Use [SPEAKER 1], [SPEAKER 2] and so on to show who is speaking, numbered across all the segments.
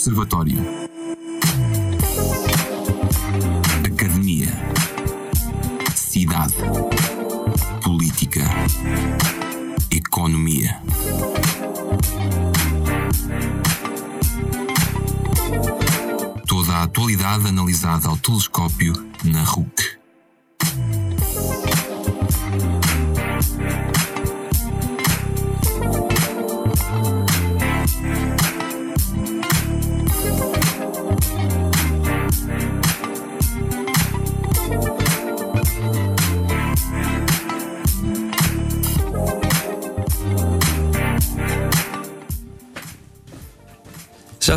[SPEAKER 1] Observatório. Academia. Cidade. Política. Economia. Toda a atualidade analisada ao telescópio na RUC.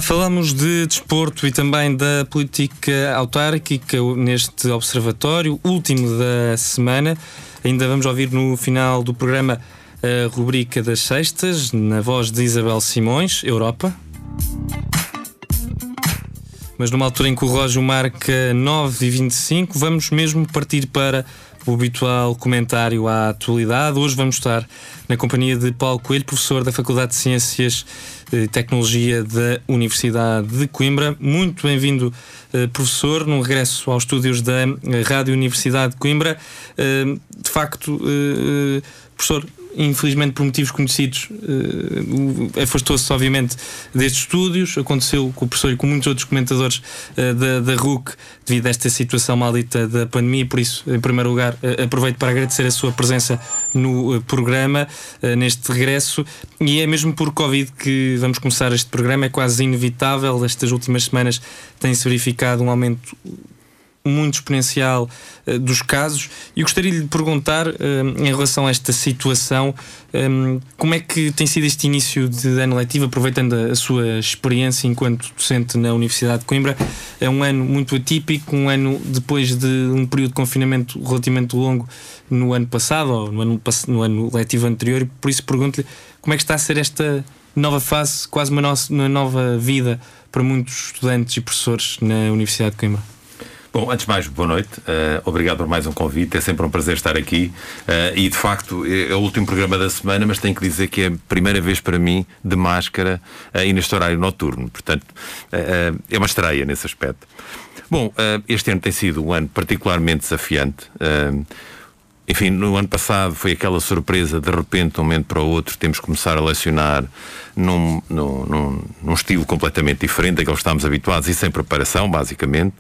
[SPEAKER 2] Falamos de desporto e também da política autárquica neste observatório, último da semana. Ainda vamos ouvir no final do programa a rubrica das sextas, na voz de Isabel Simões, Europa. Mas numa altura em que o relógio marca 9 e 25 vamos mesmo partir para o habitual comentário à atualidade. Hoje vamos estar na companhia de Paulo Coelho, professor da Faculdade de Ciências e Tecnologia da Universidade de Coimbra. Muito bem-vindo, eh, professor, num regresso aos estúdios da eh, Rádio Universidade de Coimbra. Eh, de facto, professor, infelizmente por motivos conhecidos, uh, afastou-se obviamente destes estúdios. Aconteceu com o professor e com muitos outros comentadores uh, da, da RUC devido a esta situação maldita da pandemia. Por isso, em primeiro lugar, uh, aproveito para agradecer a sua presença no programa, neste regresso. E é mesmo por Covid que vamos começar este programa. É quase inevitável. Estas últimas semanas tem-se verificado um aumento muito exponencial uh, dos casos e gostaria de lhe perguntar uh, em relação a esta situação um, como é que tem sido este início de ano letivo, aproveitando a, a, sua experiência enquanto docente na Universidade de Coimbra. É um ano muito atípico, um ano depois de um período de confinamento relativamente longo no ano passado, ou no ano, no ano letivo anterior, e por isso pergunto-lhe como é que está a ser esta nova fase, quase uma, no uma nova vida para muitos estudantes e professores na Universidade de Coimbra.
[SPEAKER 3] Bom, antes de mais, boa noite. Uh, obrigado por mais um convite. É sempre um prazer estar aqui. Uh, e de facto, é, é o último programa da semana, mas tenho que dizer que é a primeira vez para mim de máscara uh, e neste horário noturno. Portanto, é uma estreia nesse aspecto. Bom, este ano tem sido um ano particularmente desafiante. Enfim, no ano passado foi aquela surpresa, de repente, de um momento para o outro, temos que começar a lecionar num, num, num, num estilo completamente diferente daquele que estávamos habituados e sem preparação, basicamente.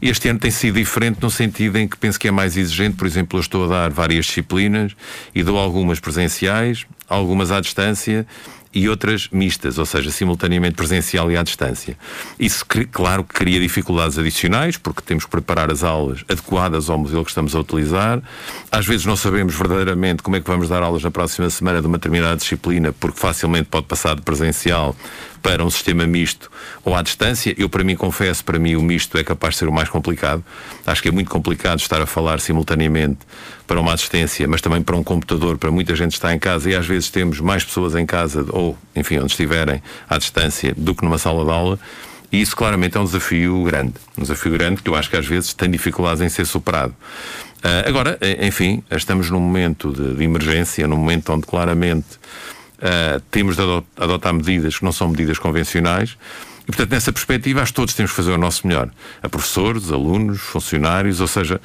[SPEAKER 3] Este ano tem sido diferente no sentido em que penso que é mais exigente. Por exemplo, eu estou a dar várias disciplinas e dou algumas presenciais, algumas à distância e outras mistas, ou seja, simultaneamente presencial e à distância. Isso, claro, cria dificuldades adicionais, porque temos que preparar as aulas adequadas ao modelo que estamos a utilizar. Às vezes não sabemos verdadeiramente como é que vamos dar aulas na próxima semana de uma determinada disciplina, porque facilmente pode passar de presencial para um sistema misto ou à distância. Eu, para mim, confesso, para mim o misto é capaz de ser o mais complicado. Acho que é muito complicado estar a falar simultaneamente para uma assistência, mas também para um computador, para muita gente estar em casa e às vezes temos mais pessoas em casa ou, enfim, onde estiverem à distância do que numa sala de aula. E isso claramente é um desafio grande. Um desafio grande que eu acho que às vezes tem dificuldades em ser superado. Uh, agora, enfim, estamos num momento de, de emergência, num momento onde claramente uh, temos de adotar medidas que não são medidas convencionais. E, portanto, nessa perspectiva, acho que todos temos que fazer o nosso melhor. A professores, alunos, funcionários, ou seja,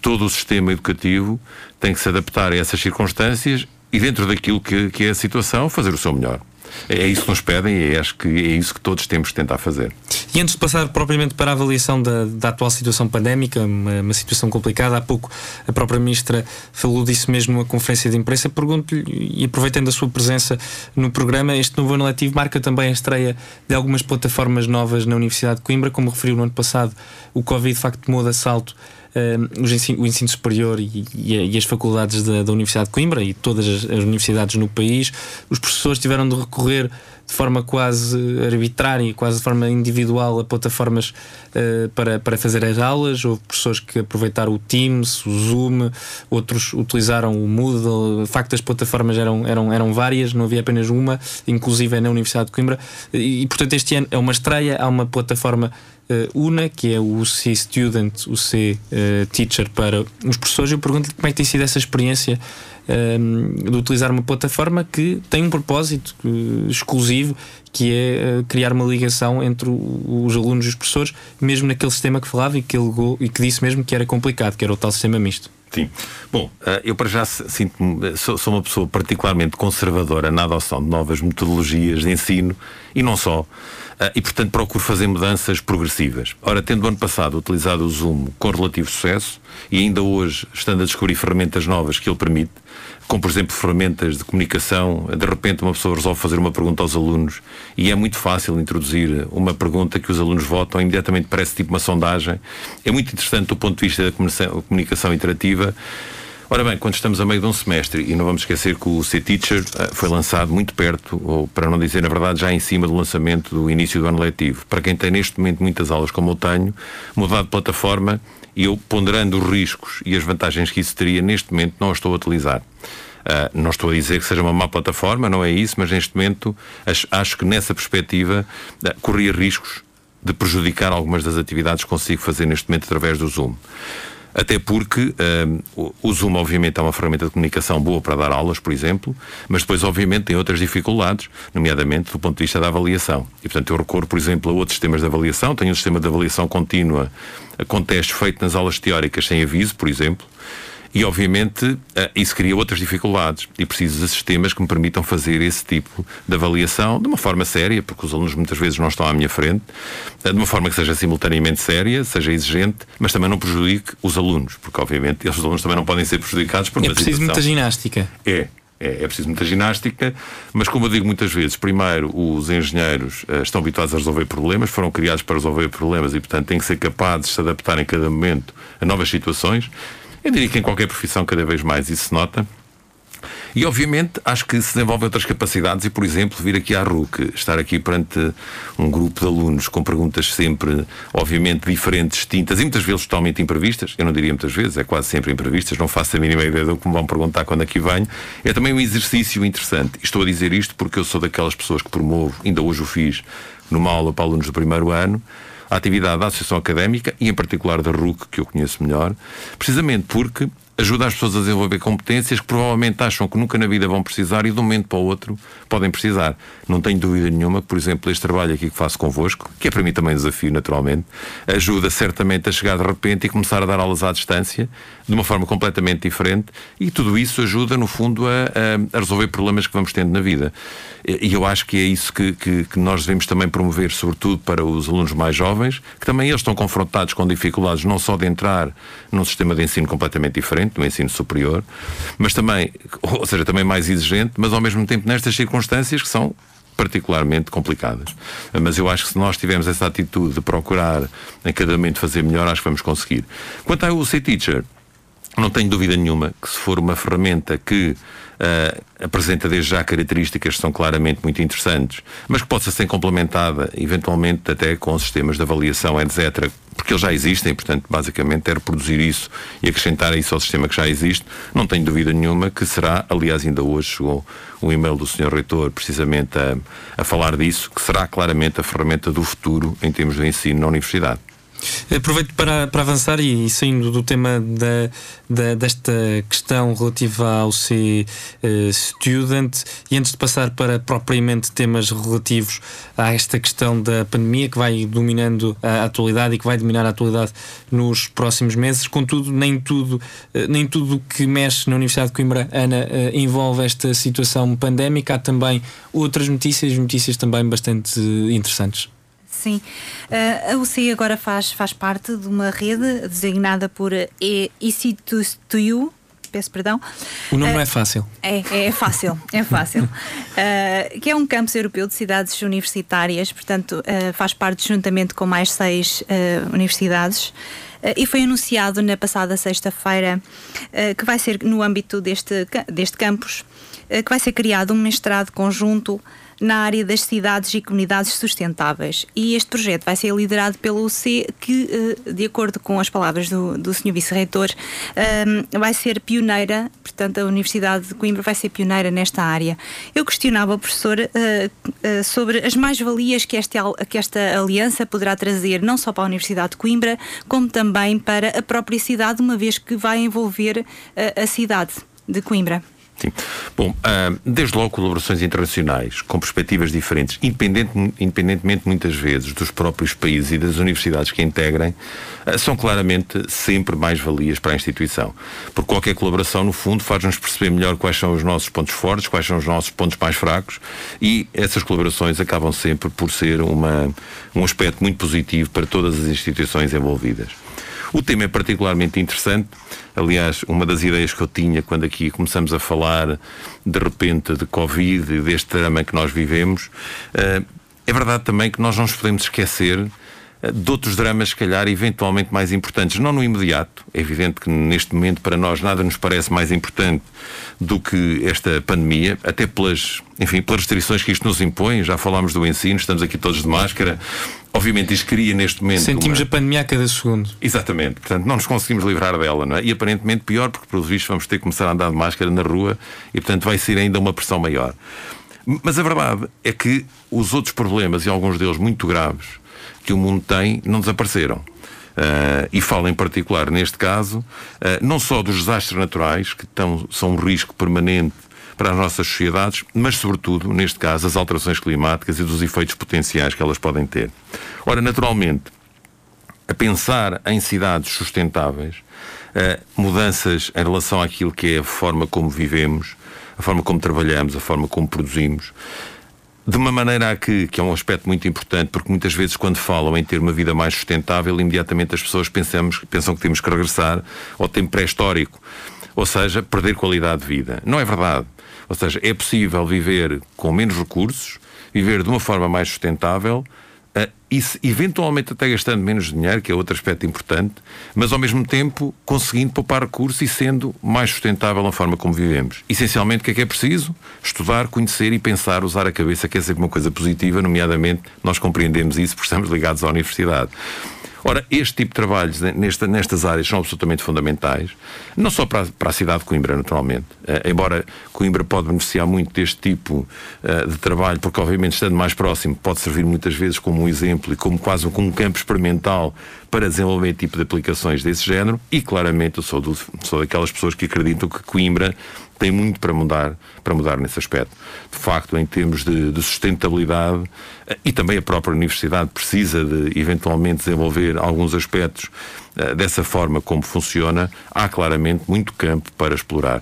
[SPEAKER 3] todo o sistema educativo tem que se adaptar a essas circunstâncias e, dentro daquilo que, que é a situação, fazer o seu melhor. É isso que nos pedem e acho que é isso que todos temos que tentar fazer.
[SPEAKER 2] E antes de passar propriamente para a avaliação da, da atual situação pandémica, uma, uma, situação complicada, há pouco a própria Ministra falou disso mesmo numa conferência de imprensa. Pergunto-lhe, e aproveitando a sua presença no programa, este novo ano letivo marca também a estreia de algumas plataformas novas na Universidade de Coimbra, como referiu no ano passado, o Covid de facto tomou de assalto ensino, o ensino superior e, e, as faculdades da, da, Universidade de Coimbra e todas as, as, universidades no país, os professores tiveram de recorrer de forma quase arbitrária, quase de forma individual a plataformas uh, para, para fazer as aulas. Houve professores que aproveitaram o Teams, o Zoom, outros utilizaram o Moodle. De facto, as plataformas eram, eram, eram várias, não havia apenas uma, inclusive na Universidade de Coimbra. E, e portanto, este ano é uma estreia, há uma plataforma uh, UNA, que é o C Student, o C uh, Teacher para os professores. Eu pergunto-lhe como é que tem sido essa experiência um, ehm, de utilizar uma plataforma que tem um propósito exclusivo que é uh, criar uma ligação entre os alunos e os professores, mesmo naquele sistema que falava e que, e que disse mesmo que era complicado, que era o tal sistema misto.
[SPEAKER 3] Sim. Bom, eh, eu para já sinto sou, sou uma pessoa particularmente conservadora na adoção de novas metodologias de ensino e não só. Eh, e, portanto, procuro fazer mudanças progressivas. Ora, tendo ano passado utilizado o Zoom com relativo sucesso e ainda hoje estando a descobrir ferramentas novas que ele permite, como por exemplo ferramentas de comunicação, de repente uma pessoa resolve fazer uma pergunta aos alunos e é muito fácil introduzir uma pergunta que os alunos votam, imediatamente parece tipo uma sondagem. É muito interessante do ponto de vista da comunicação interativa. Ora bem, quando estamos a meio de um semestre, e não vamos esquecer que o C-Teacher eh, foi lançado muito perto, ou para não dizer na verdade, já em cima do lançamento do início do ano letivo. Para quem tem neste momento muitas aulas como eu tenho, mudar de plataforma e eu, ponderando os riscos e as vantagens que isso teria, neste momento não a estou a utilizar. Uh, não estou a dizer que seja uma má plataforma, não é isso, mas neste momento acho, que nessa perspectiva uh, corria riscos de prejudicar algumas das atividades que consigo fazer neste momento através do Zoom. Até porque uh, o Zoom, obviamente, é uma ferramenta de comunicação boa para dar aulas, por exemplo, mas depois, obviamente, tem outras dificuldades, nomeadamente do ponto de vista da avaliação. E, portanto, eu recorro, por exemplo, a outros sistemas de avaliação. Tenho um sistema de avaliação contínua com testes feitos nas aulas teóricas sem aviso, por exemplo. E, obviamente, eh, isso cria outras dificuldades e preciso de sistemas que me permitam fazer esse tipo de avaliação de uma forma séria, porque os alunos muitas vezes não estão à minha frente, eh, de uma forma que seja simultaneamente séria, seja exigente, mas também não prejudique os alunos, porque, obviamente, os alunos também não podem ser prejudicados por
[SPEAKER 2] é
[SPEAKER 3] uma
[SPEAKER 2] É preciso
[SPEAKER 3] situação.
[SPEAKER 2] muita ginástica.
[SPEAKER 3] É, é, é, preciso muita ginástica, mas como eu digo muitas vezes, primeiro os engenheiros uh, estão habituados a resolver problemas, foram criados para resolver problemas e, portanto, têm que ser capazes de se adaptar em cada momento a novas situações. Eu diria que em qualquer profissão cada vez mais isso se nota. E obviamente acho que se desenvolvem outras capacidades e, por exemplo, vir aqui à RUC, estar aqui perante um grupo de alunos com perguntas sempre, obviamente, diferentes, distintas e muitas vezes totalmente imprevistas. Eu não diria muitas vezes, é quase sempre imprevistas, não faço a mínima ideia do que me vão perguntar quando aqui venho. É também um exercício interessante. Estou a dizer isto porque eu sou daquelas pessoas que promovo, ainda hoje o fiz numa aula para alunos do primeiro ano a atividade da Associação Académica e, em particular, da RUC, que eu conheço melhor, precisamente porque ajuda as pessoas a desenvolver competências que provavelmente acham que nunca na vida vão precisar e de um momento para o outro podem precisar. Não tenho dúvida nenhuma que, por exemplo, este trabalho aqui que faço convosco, que é para mim também um desafio, naturalmente, ajuda certamente a chegar de repente e começar a dar aulas à distância de uma forma completamente diferente e tudo isso ajuda, no fundo, a, a, resolver problemas que vamos tendo na vida. E eu acho que é isso que, que, que, nós devemos também promover, sobretudo para os alunos mais jovens, que também eles estão confrontados com dificuldades não só de entrar num sistema de ensino completamente diferente, no ensino superior, mas também, ou seja, também mais exigente, mas ao mesmo tempo nestas circunstâncias que são particularmente complicadas. Mas eu acho que se nós tivermos essa atitude de procurar em cada momento fazer melhor, acho que vamos conseguir. Quanto ao C-Teacher, não tenho dúvida nenhuma que se for uma ferramenta que uh, apresenta desde já características que são claramente muito interessantes, mas que possa ser complementada eventualmente até com sistemas de avaliação, etc., porque eles já existem, portanto, basicamente é reproduzir isso e acrescentar isso ao sistema que já existe. Não tenho dúvida nenhuma que será, aliás, ainda hoje chegou um e-mail do Sr. Reitor precisamente a, a falar disso, que será claramente a ferramenta do futuro em termos de ensino na universidade.
[SPEAKER 2] Aproveito para, para avançar e, e saindo do tema da, da, desta questão relativa ao C uh, Student e antes de passar para propriamente temas relativos a esta questão da pandemia que vai dominando a atualidade e que vai dominar a atualidade nos próximos meses, contudo, nem tudo uh, nem tudo que mexe na Universidade de Coimbra, Ana, uh, envolve esta situação pandémica. Há também outras notícias, notícias também bastante interessantes.
[SPEAKER 4] Sim. Uh, a UCI agora faz, faz parte de uma rede designada por EC2U. Peço perdão.
[SPEAKER 2] O nome uh, não é fácil.
[SPEAKER 4] É, é fácil, é fácil. Uh, que é um campus europeu de cidades universitárias, portanto, faz parte juntamente com mais seis universidades. e foi anunciado na passada sexta-feira que vai ser, no âmbito deste, deste campus, que vai ser criado um mestrado conjunto na área das cidades e comunidades sustentáveis. E este projeto vai ser liderado pela UC, que, eh, de acordo com as palavras do, do Sr. Vice-Reitor, eh, vai ser pioneira, portanto, a Universidade de Coimbra vai ser pioneira nesta área. Eu questionava o professor uh, sobre as mais-valias que que esta aliança poderá trazer, não só para a Universidade de Coimbra, como também para a própria cidade, uma vez que vai envolver a cidade de Coimbra.
[SPEAKER 3] Sim. Bom, uh, desde logo colaborações internacionais com perspectivas diferentes, independente, independentemente muitas vezes dos próprios países e das universidades que integrem, uh, são claramente sempre mais valias para a instituição. Porque qualquer colaboração, no fundo, faz-nos perceber melhor quais são os nossos pontos fortes, quais são os nossos pontos mais fracos e essas colaborações acabam sempre por ser uma, um aspecto muito positivo para todas as instituições envolvidas. O tema é particularmente interessante. Aliás, uma das ideias que eu tinha quando aqui começamos a falar de repente de Covid e deste drama que nós vivemos, eh, é verdade também que nós não nos podemos esquecer de outros dramas, se calhar, eventualmente mais importantes. Não no imediato. É evidente que neste momento, para nós, nada nos parece mais importante do que esta pandemia, até pelas, enfim, pelas restrições que isto nos impõe. Já falámos do ensino, estamos aqui todos de máscara. Obviamente, isto cria neste momento.
[SPEAKER 2] Sentimos uma... a pandemia a cada segundo.
[SPEAKER 3] Exatamente. Portanto, não nos conseguimos livrar dela, não é? E aparentemente pior, porque, pelos vistos, vamos ter que começar a andar de máscara na rua e, portanto, vai ser ainda uma pressão maior. Mas a verdade é que os outros problemas, e alguns deles muito graves, que o mundo tem não desapareceram. Uh, e falo em particular, neste caso, uh, não só dos desastres naturais, que tão, são um risco permanente para as nossas sociedades, mas, sobretudo, neste caso, as alterações climáticas e dos efeitos potenciais que elas podem ter. Ora, naturalmente, a pensar em cidades sustentáveis, uh, mudanças em relação àquilo que é a forma como vivemos, a forma como trabalhamos, a forma como produzimos, de uma maneira que, que é um aspecto muito importante, porque muitas vezes, quando falam em ter uma vida mais sustentável, imediatamente as pessoas pensamos, pensam que temos que regressar ao tempo pré-histórico, ou seja, perder qualidade de vida. Não é verdade. Ou seja, é possível viver com menos recursos, viver de uma forma mais sustentável Uh, e se, eventualmente até gastando menos dinheiro, que é outro aspecto importante, mas ao mesmo tempo conseguindo poupar recursos e sendo mais sustentável na forma como vivemos. Essencialmente, o que é que é preciso? Estudar, conhecer e pensar, usar a cabeça, que é sempre uma coisa positiva, nomeadamente nós compreendemos isso porque estamos ligados à universidade. Ora, este tipo de trabalhos nesta, nestas áreas são absolutamente fundamentais, não só para, para a cidade de Coimbra, naturalmente, uh, embora Coimbra pode beneficiar muito deste tipo uh, de trabalho, porque obviamente estando mais próximo pode servir muitas vezes como um exemplo e como quase como um campo experimental para desenvolver tipo de aplicações desse género. E claramente eu sou, do, sou daquelas pessoas que acreditam que Coimbra tem muito para mudar, para mudar nesse aspecto. De facto, em termos de, de sustentabilidade, eh, e também a própria universidade precisa de eventualmente desenvolver alguns aspectos uh, dessa forma como funciona, há claramente muito campo para explorar.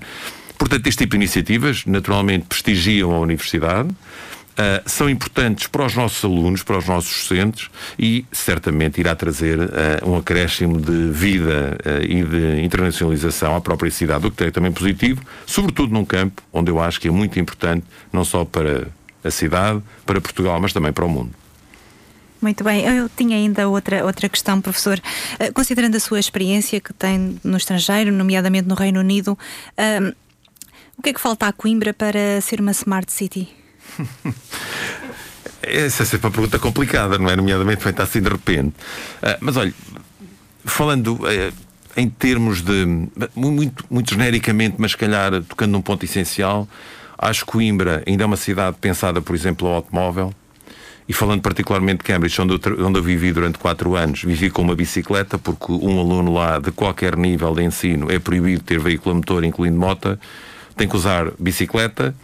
[SPEAKER 3] Portanto, este tipo de iniciativas naturalmente prestigiam a universidade. Uh, são importantes para os nossos alunos, para os nossos docentes e certamente irá trazer uh, um acréscimo de vida uh, e de internacionalização à própria cidade, o que é também positivo, sobretudo num campo onde eu acho que é muito importante, não só para a cidade, para Portugal, mas também para o mundo.
[SPEAKER 4] Muito bem, eu tinha ainda outra, outra questão, professor. considerando a sua experiência que tem no estrangeiro, nomeadamente no Reino Unido, o que é que falta à Coimbra para ser uma smart city?
[SPEAKER 3] Essa é sempre uma pergunta complicada, não é? Nomeadamente feita assim de repente. Uh, mas olha, falando uh, em termos de. Muito, muito genericamente, mas se calhar tocando num ponto essencial, acho que Coimbra ainda é uma cidade pensada, por exemplo, ao automóvel. E falando particularmente de Cambridge, onde eu, onde eu vivi durante quatro anos, vivi com uma bicicleta, porque um aluno lá de qualquer nível de ensino é proibido ter veículo a motor, incluindo moto, tem que usar bicicleta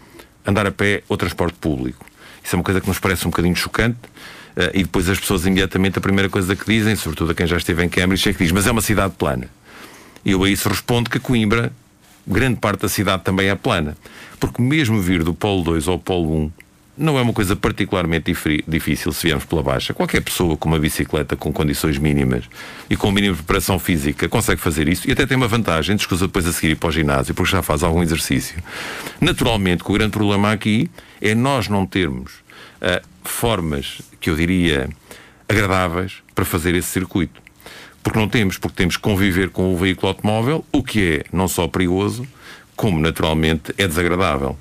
[SPEAKER 3] andar a pé ou transporte público. Isso é uma coisa que nos parece um bocadinho chocante. Uh, e depois as pessoas imediatamente a primeira coisa que dizem, sobretudo a quem já esteve em Cambridge, é que diz, mas é uma cidade plana. E eu a isso respondo que Coimbra, grande parte da cidade também é plana. Porque mesmo vir do Polo 2 ao Polo 1, não é uma coisa particularmente difícil se viermos pela baixa. Qualquer pessoa com uma bicicleta com condições mínimas e com de preparação física consegue fazer isso e até tem uma vantagem, descusa depois a seguir ir para o ginásio porque já faz algum exercício. Naturalmente, o grande problema aqui é nós não termos uh, formas que eu diria agradáveis para fazer esse circuito. Porque não temos, porque temos que conviver com o veículo automóvel, o que é não só perigoso, como naturalmente é desagradável.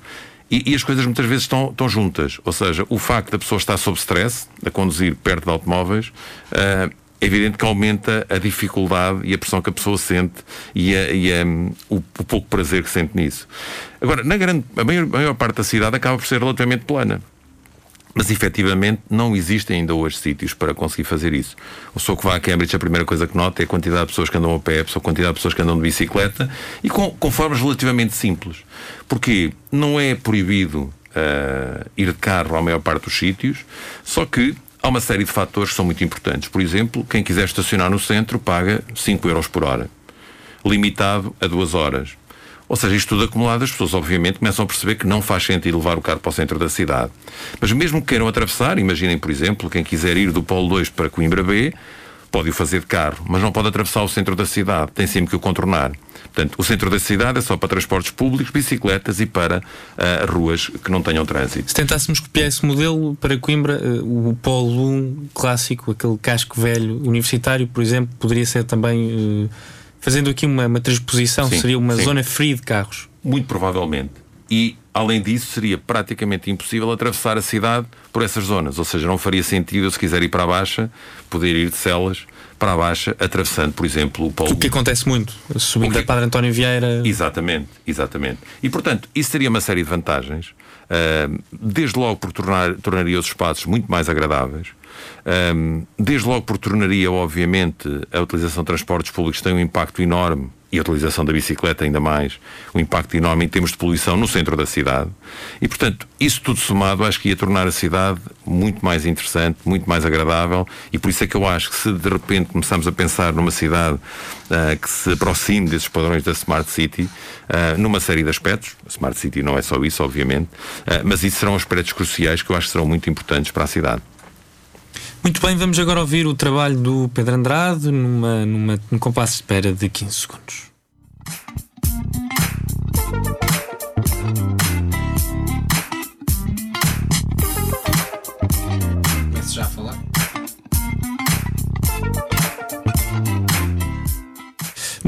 [SPEAKER 3] E, e, as coisas muitas vezes estão, estão juntas. Ou seja, o facto da pessoa estar sob stress, a conduzir perto de automóveis, uh, é evidente que aumenta a dificuldade e a pressão que a pessoa sente e, a, e a, o, o, pouco prazer que sente nisso. Agora, na grande, a maior, a maior parte da cidade acaba por ser relativamente plana. Mas efetivamente não existem ainda hoje sítios para conseguir fazer isso. O pessoa que vai a Cambridge, a primeira coisa que nota é a quantidade de pessoas que andam a pé, a quantidade de pessoas que andam de bicicleta e com, com formas relativamente simples. Porque não é proibido uh, ir de carro à maior parte dos sítios, só que há uma série de fatores que são muito importantes. Por exemplo, quem quiser estacionar no centro paga 5 euros por hora, limitado a 2 horas. Ou seja, isto tudo acumulado, as pessoas obviamente começam a perceber que não faz sentido levar o carro para o centro da cidade. Mas mesmo que queiram atravessar, imaginem, por exemplo, quem quiser ir do Polo 2 para Coimbra B, pode o fazer de carro, mas não pode atravessar o centro da cidade, tem sempre que o contornar. Portanto, o centro da cidade é só para transportes públicos, bicicletas e para uh, ruas que não tenham trânsito.
[SPEAKER 2] Se tentássemos copiar esse modelo para Coimbra, uh, o Polo 1 clássico, aquele casco velho universitário, por exemplo, poderia ser também. Uh Fazendo aqui uma, uma transposição, sim, seria uma sim. zona free de carros?
[SPEAKER 3] Muito provavelmente. E, além disso, seria praticamente impossível atravessar a cidade por essas zonas. Ou seja, não faria sentido, se quiser ir para a Baixa, poder ir de Celas para a Baixa, atravessando, por exemplo, o Paulo.
[SPEAKER 2] O que acontece muito, subindo que... da Padre António Vieira.
[SPEAKER 3] Exatamente, exatamente. E, portanto, isso teria uma série de vantagens. Uh, desde logo por tornar, tornaria os espaços muito mais agradáveis. Desde logo por tornaria, obviamente, a utilização de transportes públicos tem um impacto enorme e a utilização da bicicleta ainda mais, um impacto enorme em termos de poluição no centro da cidade. E, portanto, isso tudo somado, acho que ia tornar a cidade muito mais interessante, muito mais agradável, e por isso é que eu acho que se de repente começamos a pensar numa cidade uh, que se aproxime desses padrões da Smart City, uh, numa série de aspectos, a Smart City não é só isso, obviamente, uh, mas isso serão aspectos cruciais que eu acho que serão muito importantes para a cidade.
[SPEAKER 2] Muito bem, vamos agora ouvir o trabalho do Pedro Andrade numa, numa, num compasso de espera de 15 segundos.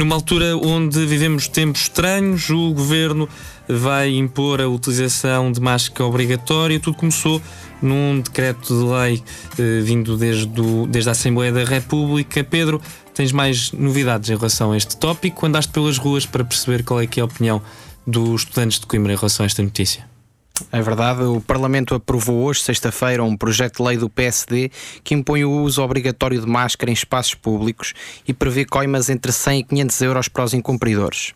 [SPEAKER 2] Numa altura onde vivemos tempos estranhos, o governo vai impor a utilização de máscara obrigatória. Tudo começou num decreto de lei eh, vindo desde, do, desde a Assembleia da República. Pedro, tens mais novidades em relação a este tópico? Andaste pelas ruas para perceber qual é, que é a opinião dos estudantes de Coimbra em relação a esta notícia?
[SPEAKER 5] É verdade, o Parlamento aprovou hoje, sexta-feira, um projeto de lei do PSD que impõe o uso obrigatório de máscara em espaços públicos e prevê coimas entre 100 e 500 euros para os incumpridores.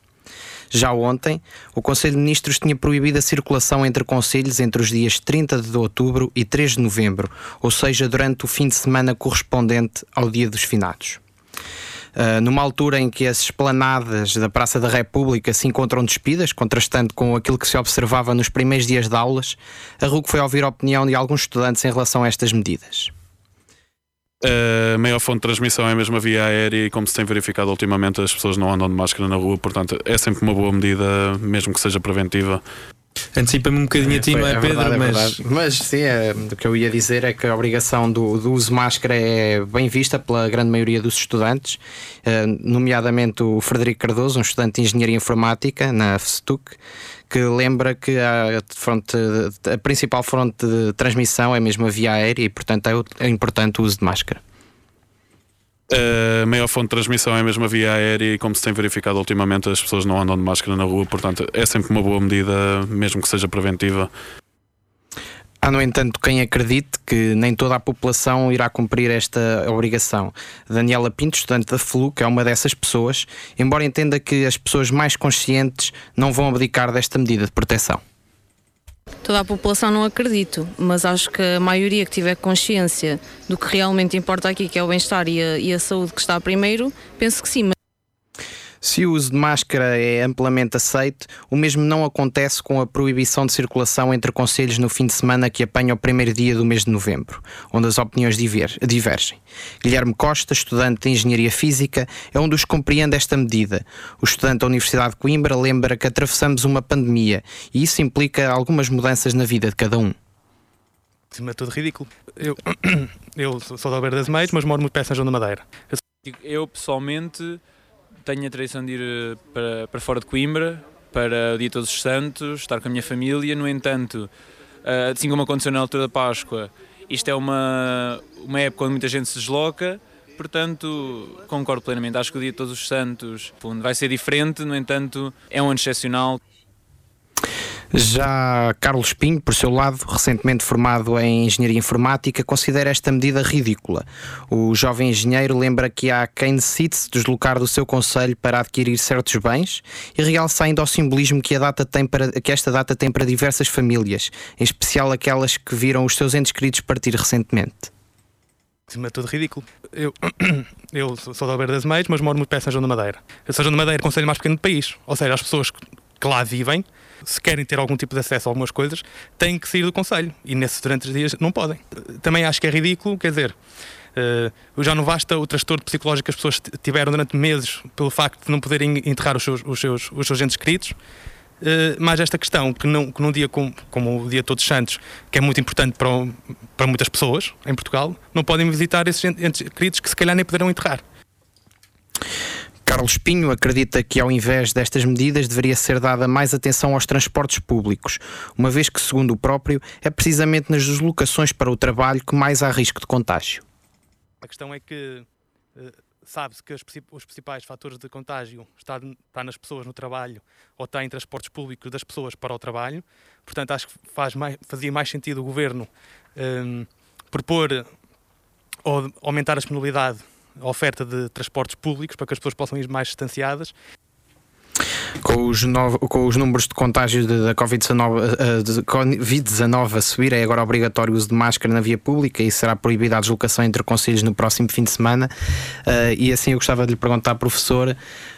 [SPEAKER 5] Já ontem, o Conselho de Ministros tinha proibido a circulação entre conselhos entre os dias 30 de outubro e 3 de novembro, ou seja, durante o fim de semana correspondente ao Dia dos Finados. Uh, numa altura em que as esplanadas da Praça da República se encontram despidas, contrastando com aquilo que se observava nos primeiros dias de aulas, a RUC foi ouvir a opinião de alguns estudantes em relação a estas medidas.
[SPEAKER 6] A maior fonte de transmissão é mesmo a via aérea e, como se tem verificado ultimamente, as pessoas não andam de máscara na rua, portanto, é sempre uma boa medida, mesmo que seja preventiva.
[SPEAKER 2] Antecipa-me um bocadinho a ti, não é, é Pedro? Verdade, é
[SPEAKER 5] mas... mas sim, é, o que eu ia dizer é que a obrigação do, do, uso de máscara é bem vista pela grande maioria dos estudantes, eh, nomeadamente o Frederico Cardoso, um estudante de Engenharia Informática na FSTUC, que lembra que a, fronte, a principal fonte de transmissão é mesmo a via aérea e, portanto, é, é importante o uso de máscara.
[SPEAKER 6] A maior fonte de transmissão é mesmo a via aérea e, como se tem verificado ultimamente, as pessoas não andam de máscara na rua, portanto, é sempre uma boa medida, mesmo que seja preventiva.
[SPEAKER 5] Há, no entanto, quem acredite que nem toda a população irá cumprir esta obrigação. Daniela Pinto, estudante da FLUC, é uma dessas pessoas, embora entenda que as pessoas mais conscientes não vão abdicar desta medida de proteção.
[SPEAKER 7] Toda a população não acredito, mas acho que a maioria que tiver consciência do que realmente importa aqui, que é o bem-estar e, e a, saúde que está primeiro, penso que sim.
[SPEAKER 5] Se o uso de máscara é amplamente aceito, o mesmo não acontece com a proibição de circulação entre conselhos no fim de semana que apanha o primeiro dia do mês de novembro, onde as opiniões divergem. Guilherme Costa, estudante de Engenharia Física, é um dos que compreende esta medida. O estudante da Universidade de Coimbra lembra que atravessamos uma pandemia e isso implica algumas mudanças na vida de cada um.
[SPEAKER 8] É tudo ridículo. Eu, eu sou da Alberta das Meias, mas moro muito perto de São João da Madeira.
[SPEAKER 9] Eu, pessoalmente tenho a tradição de ir eh, para, para fora de Coimbra, para o Dia Todos os Santos, estar com a minha família. No entanto, eh, assim como aconteceu na altura da Páscoa, isto é uma, uma época onde muita gente se desloca, portanto, concordo plenamente. Acho que o Dia Todos os Santos vai ser diferente, no entanto, é um ano excepcional.
[SPEAKER 5] Já Carlos Pinho, por seu lado, recentemente formado em Engenharia Informática, considera esta medida ridícula. O jovem engenheiro lembra que há quem decide se deslocar do seu conselho para adquirir certos bens e realça ainda o simbolismo que, a data tem para, que esta data tem para diversas famílias, em especial aquelas que viram os seus entes queridos partir recentemente.
[SPEAKER 8] Acima de tudo ridículo. Eu, eu sou da Alberta das mas moro muito perto de São João da Madeira. São João da Madeira é o conselho mais pequeno do país, ou seja, as pessoas que lá vivem se querem ter algum tipo de acesso a algumas coisas, têm que sair do Conselho. E nesses durante os dias não podem. Também acho que é ridículo, quer dizer, uh, já não basta o transtorno psicológico que as pessoas tiveram durante meses pelo facto de não poderem enterrar os seus, os seus, os seus entes queridos. Uh, mas esta questão, que, não, que num dia como, como o Dia Todos Santos, que é muito importante para, para muitas pessoas em Portugal, não podem visitar esses entes queridos que se calhar nem poderão enterrar.
[SPEAKER 5] Carlos Pinho acredita que, ao invés destas medidas, deveria ser dada mais atenção aos transportes públicos, uma vez que, segundo o próprio, é precisamente nas deslocações para o trabalho que mais há risco de contágio.
[SPEAKER 8] A questão é que uh, sabe-se que os, principais fatores de contágio está, nas pessoas no trabalho ou está em transportes públicos das pessoas para o trabalho. Portanto, acho que faz mais, fazia mais sentido o governo um, propor ou aumentar a disponibilidade a oferta de transportes públicos para que as pessoas possam ir mais distanciadas.
[SPEAKER 5] Com os, no... com os números de contágios da Covid-19 uh, COVID a subir, é agora obrigatório o uso de máscara na via pública e será proibida a deslocação entre conselhos no próximo fim de semana. Uh, e assim eu gostava de lhe perguntar, professor,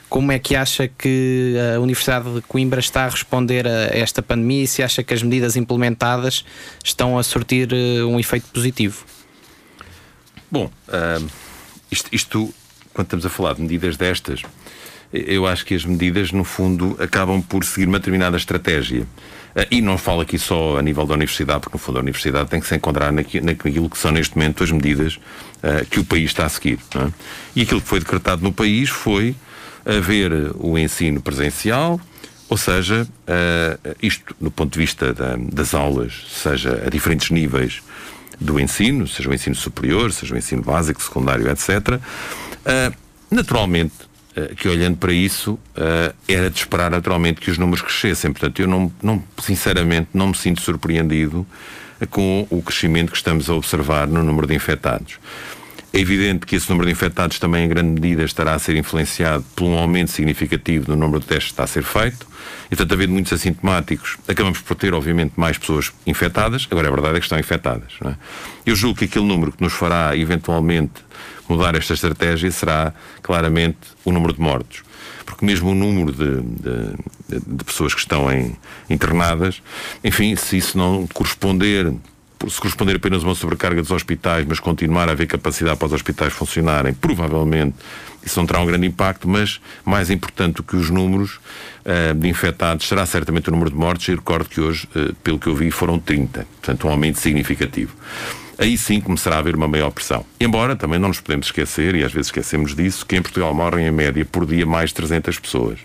[SPEAKER 5] como é que acha que a Universidade de Coimbra está a responder a esta pandemia e se acha que as medidas implementadas estão a surtir uh, um efeito positivo?
[SPEAKER 3] Bom, isto, isto, quando estamos a falar de medidas destas, eu acho que as medidas, no fundo, acabam por seguir uma determinada estratégia. Ah, e não falo aqui só a nível da universidade, porque no fundo a universidade tem que se encontrar naquilo que são neste momento as medidas uh, que o país está a seguir. É? E aquilo que foi decretado no país foi haver o ensino presencial, ou seja, uh, isto do ponto de vista da, das aulas, seja a diferentes níveis do ensino, seja o ensino superior, seja o ensino básico, secundário, etc. Uh, naturalmente, uh, que olhando para isso, uh, era de esperar naturalmente que os números crescessem. Portanto, eu não, não, sinceramente não me sinto surpreendido com o crescimento que estamos a observar no número de infectados. É evidente que esse número de infectados também, em grande medida, estará a ser influenciado por um aumento significativo do número de testes que está a ser feito. E, portanto, havendo muitos assintomáticos, acabamos por ter, obviamente, mais pessoas infectadas. Agora, a verdade é que estão infectadas. É? Eu julgo que aquele número que nos fará, eventualmente, mudar esta estratégia será, claramente, o número de mortos. Porque mesmo o número de, de, de pessoas que estão em, internadas, enfim, se isso não corresponder se corresponder apenas uma sobrecarga dos hospitais, mas continuar a haver capacidade para os hospitais funcionarem, provavelmente isso não terá um grande impacto, mas mais importante do que os números uh, de infectados será certamente o número de mortes. E recordo que hoje, uh, pelo que eu vi, foram 30, portanto, um aumento significativo. Aí sim começará a haver uma maior pressão. Embora também não nos podemos esquecer, e às vezes esquecemos disso, que em Portugal morrem em média por dia mais de 300 pessoas.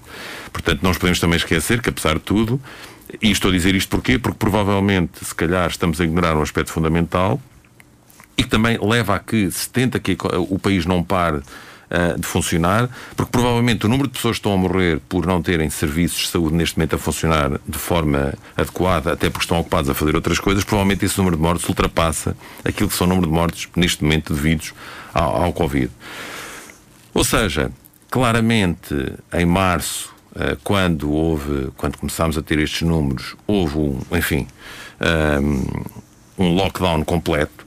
[SPEAKER 3] Portanto, não nos podemos também esquecer que, apesar de tudo, e estou a dizer isto porquê? Porque provavelmente, se calhar, estamos a ignorar um aspecto fundamental e que também leva a que se tenta que o país não pare uh, de funcionar, porque provavelmente o número de pessoas que estão a morrer por não terem serviços de saúde neste momento a funcionar de forma adequada, até porque estão ocupados a fazer outras coisas, provavelmente esse número de mortes ultrapassa aquilo que são o número de mortes neste momento devidos ao, ao Covid. Ou seja, claramente em março quando houve, quando começámos a ter estes números, houve um, enfim, um, um lockdown completo,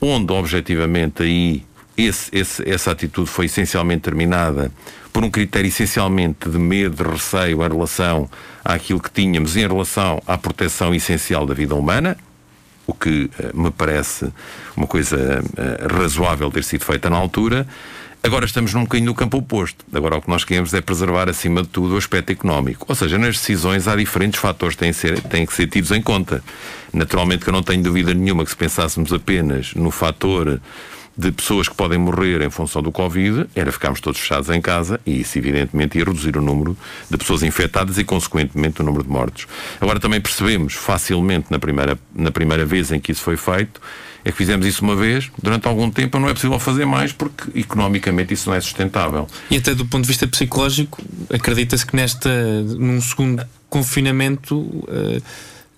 [SPEAKER 3] onde objetivamente aí esse, esse, essa atitude foi essencialmente terminada por um critério essencialmente de medo, de receio em relação àquilo que tínhamos em relação à proteção essencial da vida humana, o que uh, me parece uma coisa uh, razoável ter sido feita na altura, Agora estamos num bocadinho no campo oposto. Agora o que nós queremos é preservar, acima de tudo, o aspecto económico. Ou seja, nas decisões há diferentes fatores que têm, ser, têm que ser tidos em conta. Naturalmente que eu não tenho dúvida nenhuma que se pensássemos apenas no fator de pessoas que podem morrer em função do Covid era ficarmos todos fechados em casa e isso, evidentemente, ia reduzir o número de pessoas infectadas e, consequentemente, o número de mortos. Agora, também percebemos facilmente na primeira, na primeira vez em que isso foi feito é que fizemos isso uma vez, durante algum tempo não é possível fazer mais porque economicamente isso não é sustentável.
[SPEAKER 2] E até do ponto de vista psicológico, acredita-se que nesta, num segundo confinamento. Uh,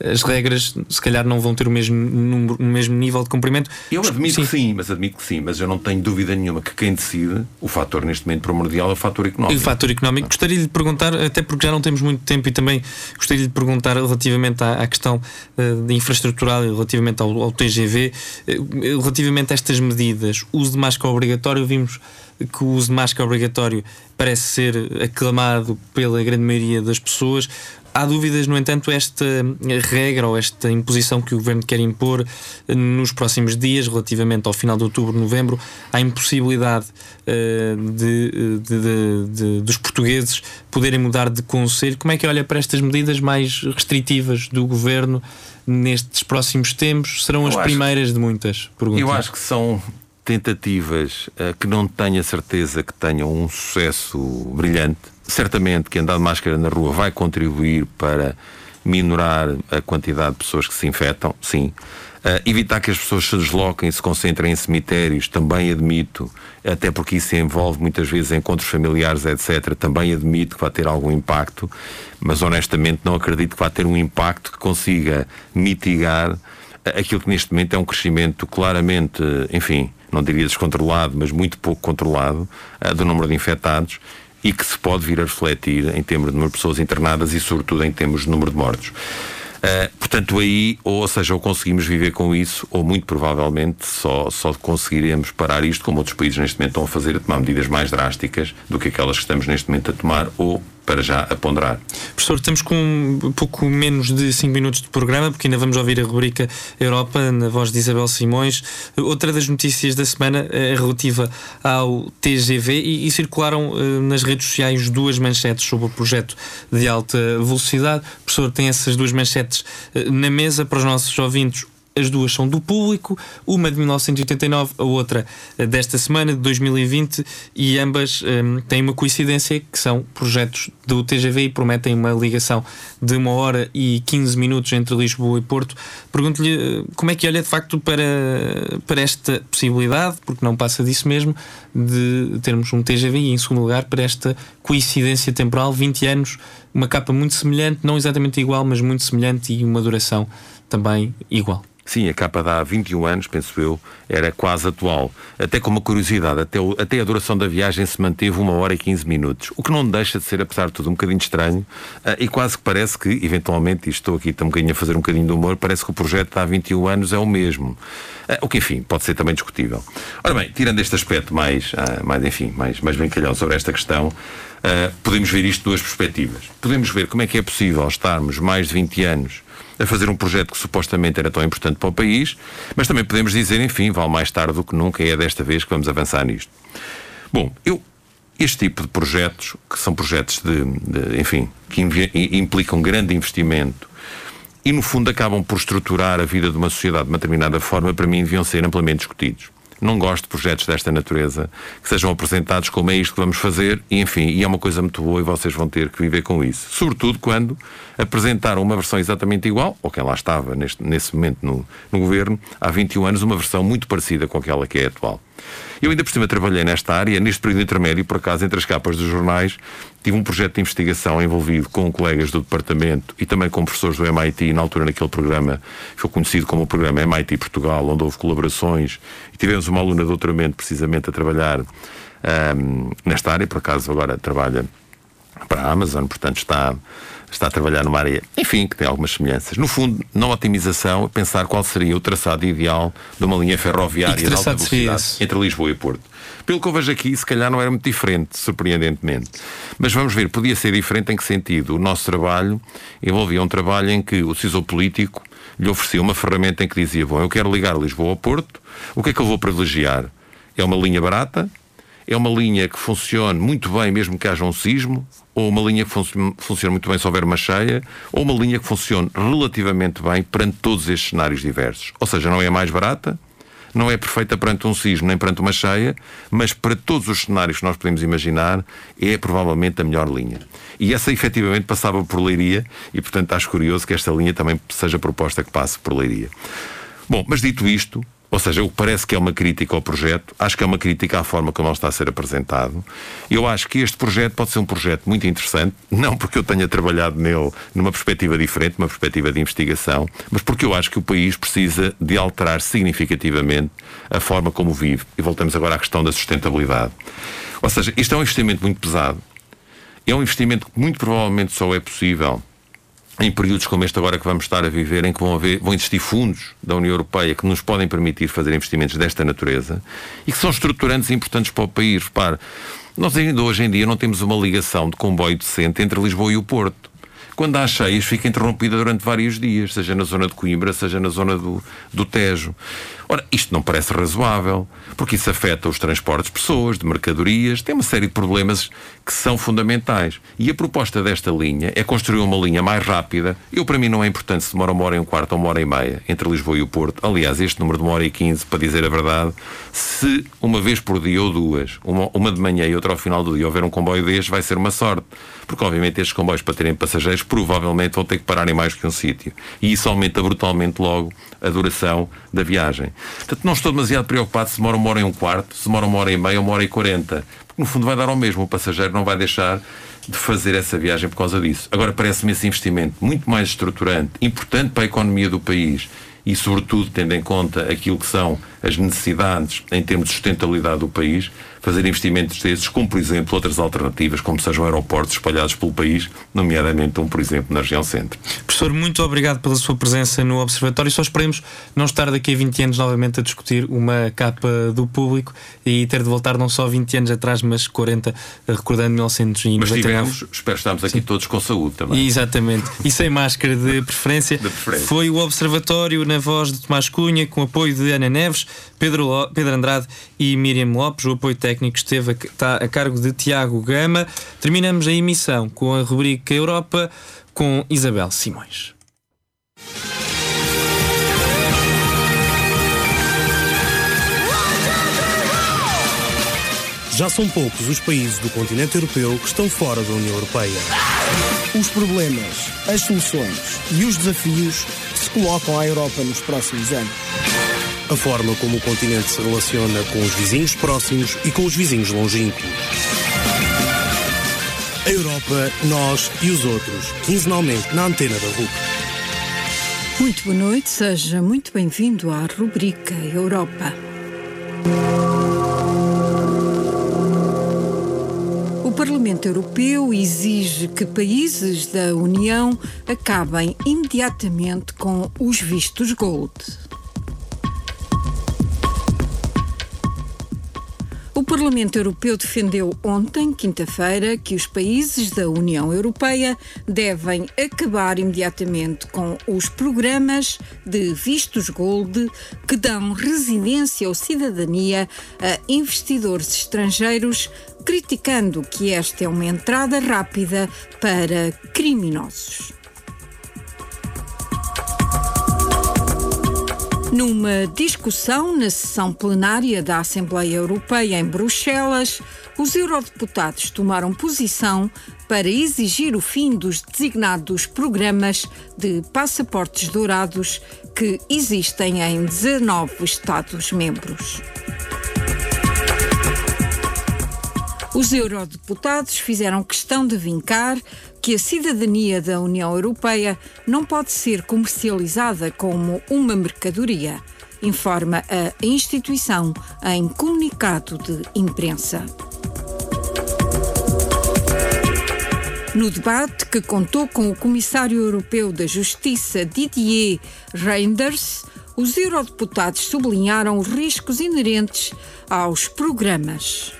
[SPEAKER 2] as regras se calhar não vão ter o mesmo, número, o mesmo nível de cumprimento.
[SPEAKER 3] Eu admito sim. que sim, mas admito que sim, mas eu não tenho dúvida nenhuma que quem decide, o fator neste momento primordial é o fator económico.
[SPEAKER 2] O fator económico, gostaria de perguntar, até porque já não temos muito tempo e também gostaria de lhe perguntar relativamente à, à questão uh, de infraestrutural e relativamente ao, ao TGV, uh, eh, relativamente a estas medidas, uso de máscara obrigatório, vimos que o uso de máscara obrigatório parece ser aclamado pela grande maioria das pessoas. Há dúvidas, no entanto, esta regra ou esta imposição que o governo quer impor nos próximos dias, relativamente ao final de outubro, novembro, há impossibilidade uh, de, de, de, dos portugueses poderem mudar de conselho. Como é que olha para estas medidas mais restritivas do governo nestes próximos tempos? Serão
[SPEAKER 3] eu
[SPEAKER 2] as
[SPEAKER 3] acho,
[SPEAKER 2] primeiras de muitas perguntas.
[SPEAKER 3] Eu acho que são tentativas uh, que não tenho a certeza que tenham um sucesso brilhante. Certamente que andar de máscara na rua vai contribuir para minorar a quantidade de pessoas que se infectam, sim. Uh, evitar que as pessoas se desloquem e se concentrem em cemitérios, também admito, até porque isso envolve muitas vezes encontros familiares, etc. Também admito que vai ter algum impacto, mas honestamente não acredito que vai ter um impacto que consiga mitigar aquilo que neste momento é um crescimento claramente, enfim, não diria descontrolado, mas muito pouco controlado, uh, do número de infectados e que se pode vir a refletir em termos de número de pessoas internadas e, sobretudo, em termos de número de mortos. Uh, portanto, aí, ou seja, ou conseguimos viver com isso, ou muito provavelmente só, só conseguiremos parar isto, como outros países neste momento estão a fazer, a tomar medidas mais drásticas do que aquelas que estamos neste momento a tomar, ou para já a ponderar.
[SPEAKER 2] Professor, estamos com um pouco menos de 5 minutos de programa, porque ainda vamos ouvir a rubrica Europa na voz de Isabel Simões. Outra das notícias da semana é relativa ao TGV e, e circularam uh, nas redes sociais duas manchetes sobre o projeto de alta velocidade. Professor tem essas duas manchetes uh, na mesa para os nossos ouvintes as duas são do público, uma de 1989, a outra eh, desta semana, de 2020, e ambas um, ehm, têm uma coincidência que são projetos do TGV e prometem uma ligação de uma hora e 15 minutos entre Lisboa e Porto. Pergunto-lhe eh, como é que olha de facto para, para esta possibilidade, porque não passa disso mesmo, de termos um TGV e, em segundo lugar, para esta coincidência temporal, 20 anos, uma capa muito semelhante, não exatamente igual, mas muito semelhante e uma duração também igual.
[SPEAKER 3] Sim, a capa de há 21 anos, penso eu, era quase atual. Até com uma curiosidade, até, o, até a duração da viagem se manteve uma hora e 15 minutos, o que não deixa de ser, apesar de tudo, um bocadinho estranho uh, e quase que parece que, eventualmente, e estou aqui bocadinho a fazer um bocadinho de humor, parece que o projeto de há 21 anos é o mesmo. Uh, o que, enfim, pode ser também discutível. Ora bem, tirando este aspecto mais, uh, mais enfim, mais, mais brincalhão sobre esta questão, podemos ver isto de duas perspectivas. Podemos ver como é que é possível estarmos mais de 20 anos a fazer um projeto que supostamente era tão importante para o país, mas também podemos dizer, enfim, vale mais tarde do que nunca, e é desta vez que vamos avançar nisto. Bom, eu este tipo de projetos, que são projetos de, de enfim, que implicam grande investimento e no fundo acabam por estruturar a vida de uma sociedade de uma determinada forma, para mim deviam ser amplamente discutidos. Não gosto de projetos desta natureza que sejam apresentados como é isto que vamos fazer e, enfim, e é uma coisa muito boa e vocês vão ter que viver com isso. Sobretudo quando apresentaram uma versão exatamente igual, ou quem lá estava neste, nesse momento no, no governo, há 21 anos, uma versão muito parecida com aquela que é atual. Eu ainda por cima trabalhei nesta área, neste período intermédio, por acaso, entre as capas dos jornais, tive um projeto de investigação envolvido com colegas do departamento e também com professores do MIT, na altura naquele programa, foi conhecido como o programa MIT Portugal, onde houve colaborações, e tivemos uma aluna de doutoramento precisamente a trabalhar um, nesta área, por acaso agora trabalha para a Amazon, portanto está está a trabalhar numa área, enfim, que tem algumas semelhanças. No fundo, na otimização, pensar qual seria o traçado ideal de uma linha ferroviária de alta velocidade entre Lisboa e Porto. Pelo que eu vejo aqui, se calhar não era muito diferente, surpreendentemente. Mas vamos ver, podia ser diferente em que sentido? O nosso trabalho envolvia um trabalho em que o decisor político lhe oferecia uma ferramenta em que dizia: Bom, eu quero ligar Lisboa ao Porto, o que é que eu vou privilegiar? É uma linha barata? É uma linha que funcione muito bem, mesmo que haja um sismo? ou uma linha que funcione, funcione muito bem se houver uma cheia, ou uma linha que funcione relativamente bem perante todos estes cenários diversos. Ou seja, não é a mais barata, não é perfeita perante um sismo nem perante uma cheia, mas para todos os cenários que nós podemos imaginar, é provavelmente a melhor linha. E essa efetivamente passava por Leiria e, portanto, acho curioso que esta linha também seja proposta que passe por Leiria. Bom, mas dito isto, ou seja, o que parece que é uma crítica ao projeto, acho que é uma crítica à forma como ele está a ser apresentado. Eu acho que este projeto pode ser um projeto muito interessante, não porque eu tenha trabalhado nele numa perspectiva diferente, uma perspectiva de investigação, mas porque eu acho que o país precisa de alterar significativamente a forma como vive. E voltamos agora à questão da sustentabilidade. Ou seja, isto é um investimento muito pesado. É um investimento que muito provavelmente só é possível em períodos como este agora que vamos estar a viver, em que vão, haver, vão existir fundos da União Europeia que nos podem permitir fazer investimentos desta natureza e que são estruturantes e importantes para o país. Repare, nós ainda hoje em dia não temos uma ligação de comboio decente entre Lisboa e o Porto. Quando há cheias, fica interrompida durante vários dias, seja na zona de Coimbra, seja na zona do, do Tejo. Ora, isto não parece razoável, porque isso afeta os transportes de pessoas, de mercadorias, tem uma série de problemas que são fundamentais. E a proposta desta linha é construir uma linha mais rápida. Eu, para mim, não é importante se demora uma hora e um quarto ou uma hora e meia entre Lisboa e o Porto. Aliás, este número de uma hora e quinze, para dizer a verdade, se uma vez por dia ou duas, uma, uma de manhã e outra ao final do dia, houver um comboio deste, vai ser uma sorte. Porque, obviamente, estes comboios, para terem passageiros, provavelmente vão ter que parar em mais que um sítio. E isso aumenta brutalmente logo a duração da viagem. Portanto, não estou demasiado preocupado se demora uma hora e um quarto, se demora uma hora e meia uma hora e quarenta. Porque, no fundo, vai dar ao mesmo. O passageiro não vai deixar de fazer essa viagem por causa disso. Agora, parece-me esse investimento muito mais estruturante, importante para a economia do país e, sobretudo, tendo em conta aquilo que são as necessidades em termos de sustentabilidade do país, fazer investimentos desses, como por exemplo outras alternativas, como sejam aeroportos espalhados pelo país, nomeadamente um, por exemplo, na região centro.
[SPEAKER 2] Professor, muito obrigado pela sua presença no Observatório. Só esperemos não estar daqui a 20 anos novamente a discutir uma capa do público e ter de voltar não só 20 anos atrás, mas 40, recordando 1999. Mas
[SPEAKER 3] tivemos, espero estarmos aqui Sim. todos com saúde também.
[SPEAKER 2] Exatamente. E sem máscara de preferência. de preferência. Foi o Observatório na voz de Tomás Cunha, com apoio de Ana Neves, Pedro, Pedro Andrade e Miriam Lopes. O apoio técnico esteve a, está a cargo de Tiago Gama. Terminamos a emissão com a rubrica Europa com Isabel Simões.
[SPEAKER 10] Já são poucos os países do continente europeu que estão fora da União Europeia. Os problemas, as soluções e os desafios que se colocam à Europa nos próximos anos a forma como o continente se relaciona com os vizinhos próximos e com os vizinhos longínquos. A Europa, nós e os outros, quinzenalmente na antena da RUC.
[SPEAKER 11] Muito boa noite, seja muito bem-vindo à rubrica Europa. O Parlamento Europeu exige que países da União acabem imediatamente com os vistos gold. Parlamento Europeu defendeu ontem, quinta-feira, que os países da União Europeia devem acabar imediatamente com os programas de vistos gold que dão residência ou cidadania a investidores estrangeiros, criticando que esta é uma entrada rápida para criminosos. Numa discussão na sessão plenária da Assembleia Europeia em Bruxelas, os eurodeputados tomaram posição para exigir o fim dos designados programas de passaportes dourados que existem em 19 Estados-membros. Os eurodeputados fizeram questão de vincar que a cidadania da União Europeia não pode ser comercializada como uma mercadoria, informa a instituição em comunicado de imprensa. No debate, que contou com o Comissário Europeu da Justiça Didier Reinders, os eurodeputados sublinharam os riscos inerentes aos programas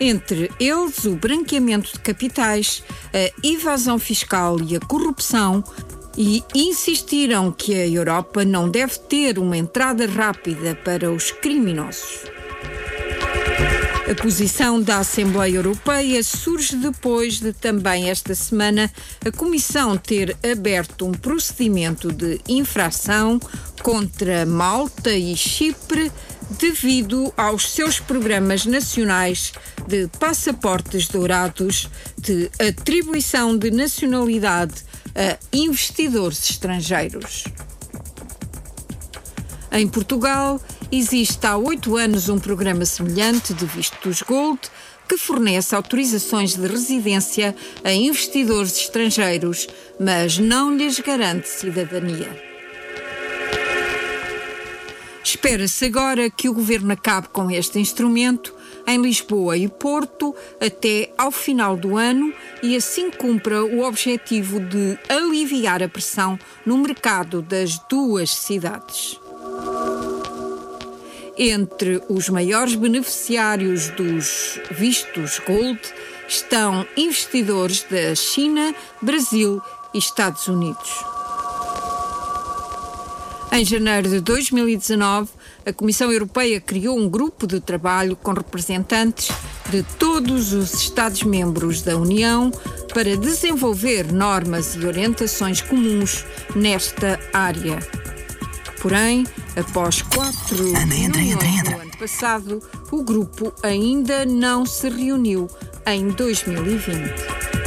[SPEAKER 11] entre eles o branqueamento de capitais, a evasão fiscal e a corrupção, e insistiram que a Europa não deve ter uma entrada rápida para os criminosos. A posição da Assembleia Europeia surge depois de também esta semana a Comissão ter aberto um procedimento de infração contra Malta e Chipre devido aos seus programas nacionais de passaportes dourados de atribuição de nacionalidade a investidores estrangeiros. Em Portugal, existe há oito anos um programa semelhante de vistos Gold que fornece autorizações de residência a investidores estrangeiros, mas não lhes garante cidadania. Espera-se agora que o governo acabe com este instrumento em Lisboa e Porto até ao final do ano e assim cumpra o objetivo de aliviar a pressão no mercado das duas cidades. Entre os maiores beneficiários dos vistos Gold estão investidores da China, Brasil e Estados Unidos. Em janeiro de 2019, a Comissão Europeia criou um grupo de trabalho com representantes de todos os Estados-membros da União para desenvolver normas e orientações comuns nesta área. Porém, após quatro
[SPEAKER 1] entra.
[SPEAKER 11] no ano passado, o grupo ainda não se reuniu em 2020.